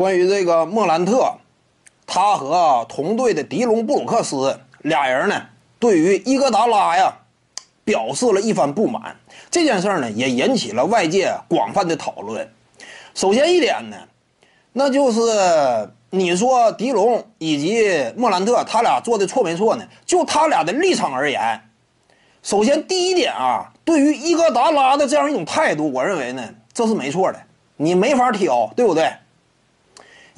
关于这个莫兰特，他和同队的迪隆布鲁克斯俩人呢，对于伊戈达拉呀，表示了一番不满。这件事呢，也引起了外界广泛的讨论。首先一点呢，那就是你说迪龙以及莫兰特他俩做的错没错呢？就他俩的立场而言，首先第一点啊，对于伊戈达拉的这样一种态度，我认为呢，这是没错的，你没法挑，对不对？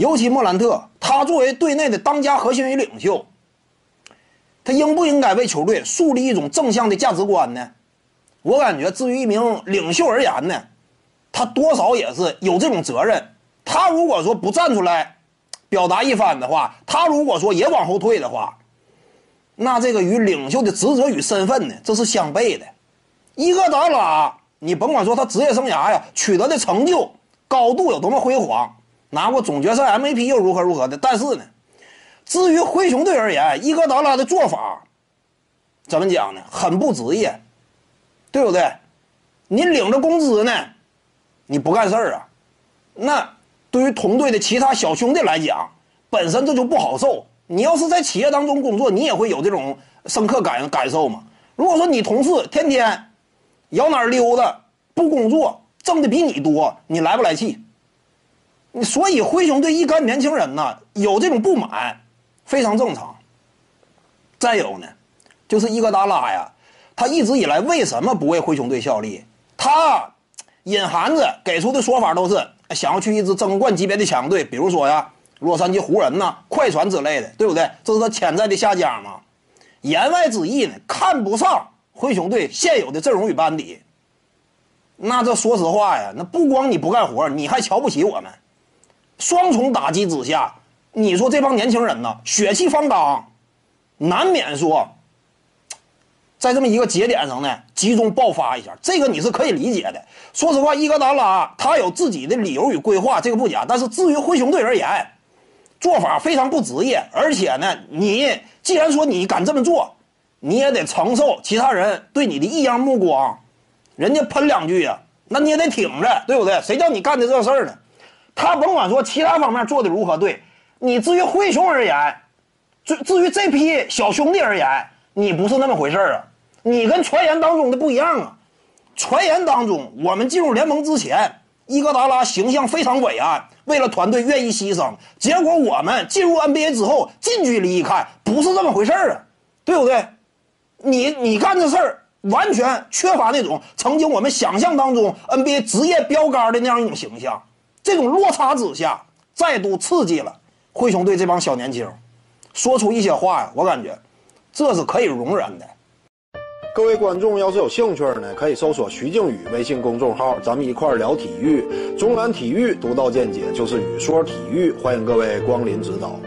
尤其莫兰特，他作为队内的当家核心与领袖，他应不应该为球队树立一种正向的价值观呢？我感觉，至于一名领袖而言呢，他多少也是有这种责任。他如果说不站出来表达一番的话，他如果说也往后退的话，那这个与领袖的职责与身份呢，这是相悖的。伊戈达拉，你甭管说他职业生涯呀取得的成就高度有多么辉煌。拿过总决赛 MVP 又如何如何的？但是呢，至于灰熊队而言，伊戈达拉的做法怎么讲呢？很不职业，对不对？你领着工资呢，你不干事儿啊？那对于同队的其他小兄弟来讲，本身这就不好受。你要是在企业当中工作，你也会有这种深刻感感受嘛？如果说你同事天天摇哪儿溜达，不工作，挣的比你多，你来不来气？所以灰熊队一干年轻人呢有这种不满，非常正常。再有呢，就是伊戈达拉呀，他一直以来为什么不为灰熊队效力？他隐含着给出的说法都是想要去一支争冠级别的强队，比如说呀，洛杉矶湖人呐、快船之类的，对不对？这是他潜在的下家嘛。言外之意呢，看不上灰熊队现有的阵容与班底。那这说实话呀，那不光你不干活，你还瞧不起我们。双重打击之下，你说这帮年轻人呢，血气方刚，难免说，在这么一个节点上呢，集中爆发一下，这个你是可以理解的。说实话，伊戈达拉他有自己的理由与规划，这个不假。但是至于灰熊队而言，做法非常不职业，而且呢，你既然说你敢这么做，你也得承受其他人对你的异样目光，人家喷两句呀，那你也得挺着，对不对？谁叫你干的这事儿呢？他甭管说其他方面做的如何对，你至于灰熊而言，至至于这批小兄弟而言，你不是那么回事啊！你跟传言当中的不一样啊！传言当中，我们进入联盟之前，伊戈达拉形象非常伟岸，为了团队愿意牺牲。结果我们进入 NBA 之后，近距离一看，不是这么回事啊，对不对？你你干这事儿完全缺乏那种曾经我们想象当中 NBA 职业标杆的那样一种形象。这种落差之下，再度刺激了灰熊队这帮小年轻，说出一些话呀，我感觉这是可以容忍的。各位观众要是有兴趣呢，可以搜索徐静宇微信公众号，咱们一块儿聊体育。中南体育独到见解就是语说体育，欢迎各位光临指导。